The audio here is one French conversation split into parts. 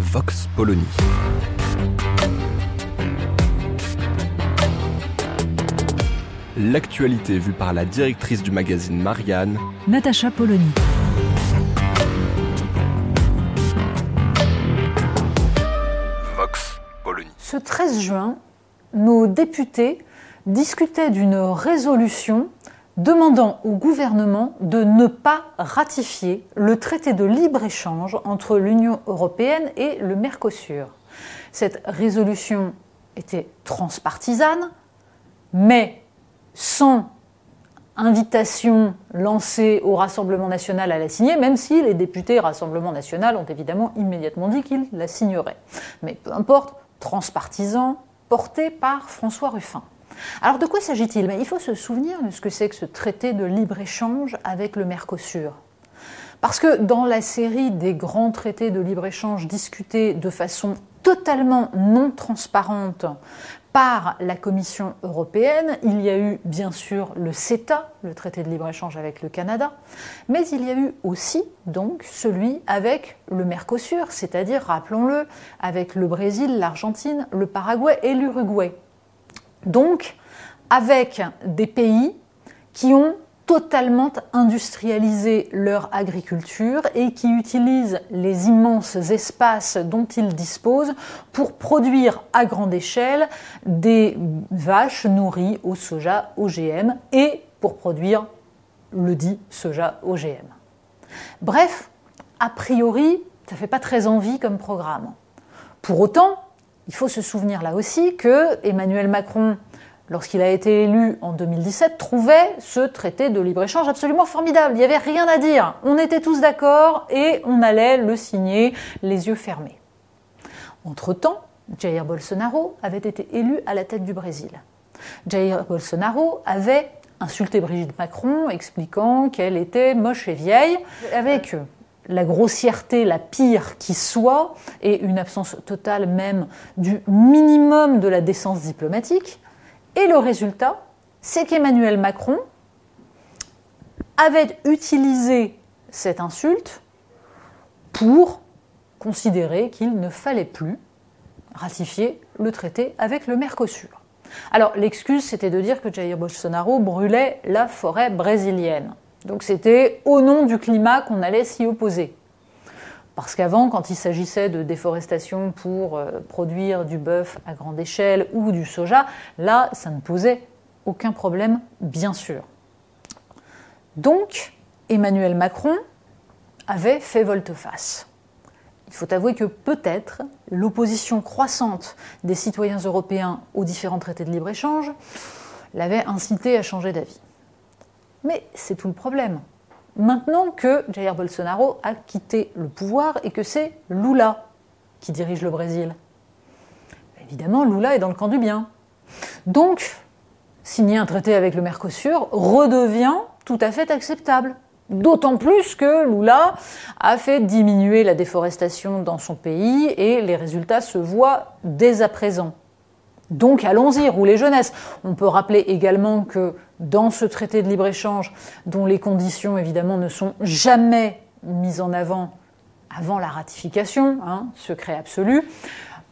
Vox Polony. L'actualité vue par la directrice du magazine Marianne, Natacha Polony. Vox Polony. Ce 13 juin, nos députés discutaient d'une résolution demandant au gouvernement de ne pas ratifier le traité de libre-échange entre l'Union européenne et le Mercosur. Cette résolution était transpartisane, mais sans invitation lancée au Rassemblement national à la signer, même si les députés Rassemblement national ont évidemment immédiatement dit qu'ils la signeraient. Mais peu importe, transpartisan, porté par François Ruffin. Alors de quoi s'agit-il? Il faut se souvenir de ce que c'est que ce traité de libre-échange avec le Mercosur. Parce que dans la série des grands traités de libre-échange discutés de façon totalement non transparente par la Commission européenne. Il y a eu bien sûr le CETA, le traité de libre-échange avec le Canada, mais il y a eu aussi donc celui avec le Mercosur, c'est-à-dire, rappelons-le, avec le Brésil, l'Argentine, le Paraguay et l'Uruguay. Donc, avec des pays qui ont totalement industrialisé leur agriculture et qui utilisent les immenses espaces dont ils disposent pour produire à grande échelle des vaches nourries au soja OGM et pour produire le dit soja OGM. Bref, a priori, ça fait pas très envie comme programme. Pour autant, il faut se souvenir là aussi que Emmanuel Macron lorsqu'il a été élu en 2017, trouvait ce traité de libre-échange absolument formidable. Il n'y avait rien à dire. On était tous d'accord et on allait le signer les yeux fermés. Entre-temps, Jair Bolsonaro avait été élu à la tête du Brésil. Jair Bolsonaro avait insulté Brigitte Macron, expliquant qu'elle était moche et vieille, avec la grossièreté la pire qui soit, et une absence totale même du minimum de la décence diplomatique. Et le résultat, c'est qu'Emmanuel Macron avait utilisé cette insulte pour considérer qu'il ne fallait plus ratifier le traité avec le Mercosur. Alors l'excuse, c'était de dire que Jair Bolsonaro brûlait la forêt brésilienne. Donc c'était au nom du climat qu'on allait s'y opposer. Parce qu'avant, quand il s'agissait de déforestation pour euh, produire du bœuf à grande échelle ou du soja, là, ça ne posait aucun problème, bien sûr. Donc, Emmanuel Macron avait fait volte-face. Il faut avouer que peut-être l'opposition croissante des citoyens européens aux différents traités de libre-échange l'avait incité à changer d'avis. Mais c'est tout le problème maintenant que Jair Bolsonaro a quitté le pouvoir et que c'est Lula qui dirige le Brésil. Évidemment, Lula est dans le camp du bien. Donc, signer un traité avec le Mercosur redevient tout à fait acceptable. D'autant plus que Lula a fait diminuer la déforestation dans son pays et les résultats se voient dès à présent. Donc allons-y, roulez jeunesse. On peut rappeler également que dans ce traité de libre-échange, dont les conditions évidemment ne sont jamais mises en avant avant la ratification, hein, secret absolu,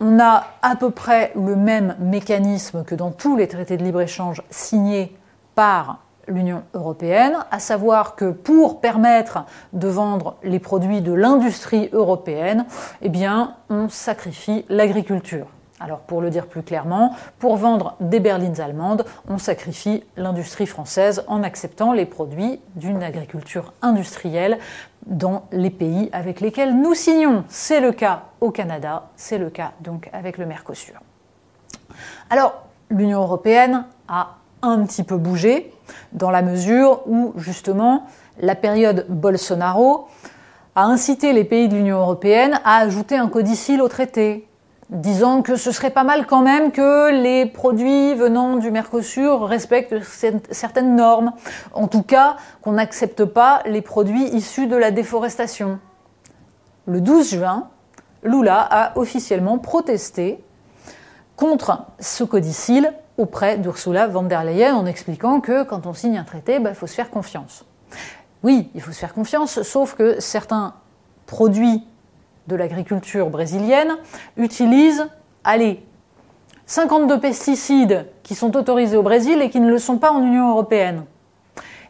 on a à peu près le même mécanisme que dans tous les traités de libre-échange signés par l'Union européenne, à savoir que pour permettre de vendre les produits de l'industrie européenne, eh bien, on sacrifie l'agriculture. Alors pour le dire plus clairement, pour vendre des berlines allemandes, on sacrifie l'industrie française en acceptant les produits d'une agriculture industrielle dans les pays avec lesquels nous signons. C'est le cas au Canada, c'est le cas donc avec le Mercosur. Alors l'Union européenne a un petit peu bougé, dans la mesure où justement la période Bolsonaro a incité les pays de l'Union européenne à ajouter un codicile au traité, disant que ce serait pas mal quand même que les produits venant du Mercosur respectent certaines normes, en tout cas qu'on n'accepte pas les produits issus de la déforestation. Le 12 juin, Lula a officiellement protesté contre ce codicile auprès d'Ursula von der Leyen en expliquant que quand on signe un traité, il bah, faut se faire confiance. Oui, il faut se faire confiance, sauf que certains produits de l'agriculture brésilienne utilisent, allez, 52 pesticides qui sont autorisés au Brésil et qui ne le sont pas en Union européenne.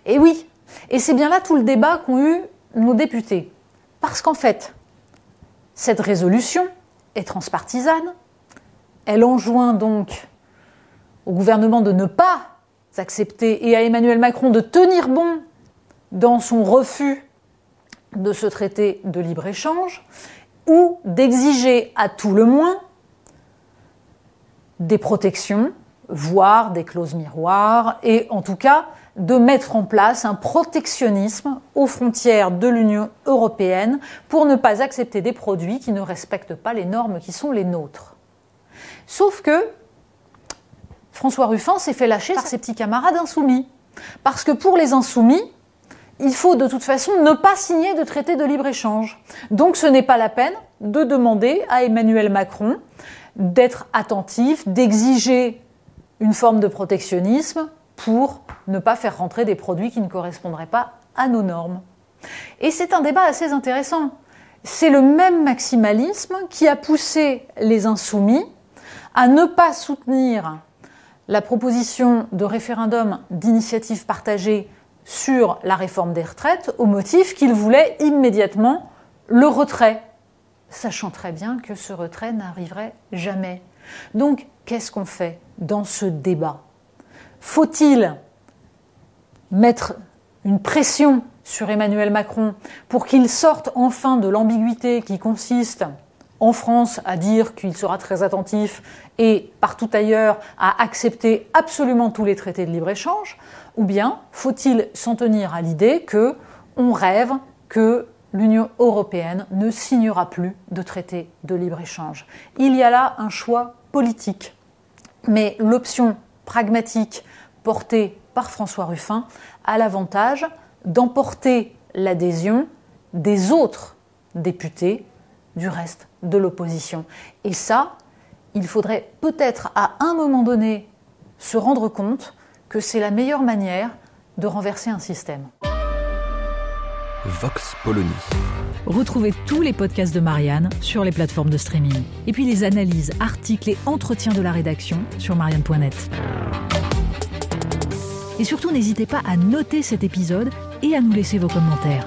Et oui, et c'est bien là tout le débat qu'ont eu nos députés. Parce qu'en fait, cette résolution est transpartisane, elle enjoint donc au gouvernement de ne pas accepter et à Emmanuel Macron de tenir bon dans son refus de ce traité de libre-échange ou d'exiger à tout le moins des protections, voire des clauses miroirs, et en tout cas de mettre en place un protectionnisme aux frontières de l'Union européenne pour ne pas accepter des produits qui ne respectent pas les normes qui sont les nôtres. Sauf que François Ruffin s'est fait lâcher par ses petits camarades insoumis. Parce que pour les insoumis, il faut de toute façon ne pas signer de traité de libre-échange. Donc ce n'est pas la peine de demander à Emmanuel Macron d'être attentif, d'exiger une forme de protectionnisme pour ne pas faire rentrer des produits qui ne correspondraient pas à nos normes. Et c'est un débat assez intéressant. C'est le même maximalisme qui a poussé les insoumis à ne pas soutenir la proposition de référendum d'initiative partagée sur la réforme des retraites au motif qu'ils voulaient immédiatement le retrait, sachant très bien que ce retrait n'arriverait jamais. Donc, qu'est-ce qu'on fait dans ce débat? Faut-il mettre une pression sur Emmanuel Macron pour qu'il sorte enfin de l'ambiguïté qui consiste en France à dire qu'il sera très attentif et partout ailleurs à accepter absolument tous les traités de libre-échange ou bien faut-il s'en tenir à l'idée que on rêve que l'Union européenne ne signera plus de traité de libre-échange? Il y a là un choix politique. Mais l'option pragmatique portée par François Ruffin a l'avantage d'emporter l'adhésion des autres députés du reste de l'opposition. Et ça, il faudrait peut-être à un moment donné se rendre compte que c'est la meilleure manière de renverser un système. Vox Polony. Retrouvez tous les podcasts de Marianne sur les plateformes de streaming. Et puis les analyses, articles et entretiens de la rédaction sur marianne.net. Et surtout, n'hésitez pas à noter cet épisode et à nous laisser vos commentaires.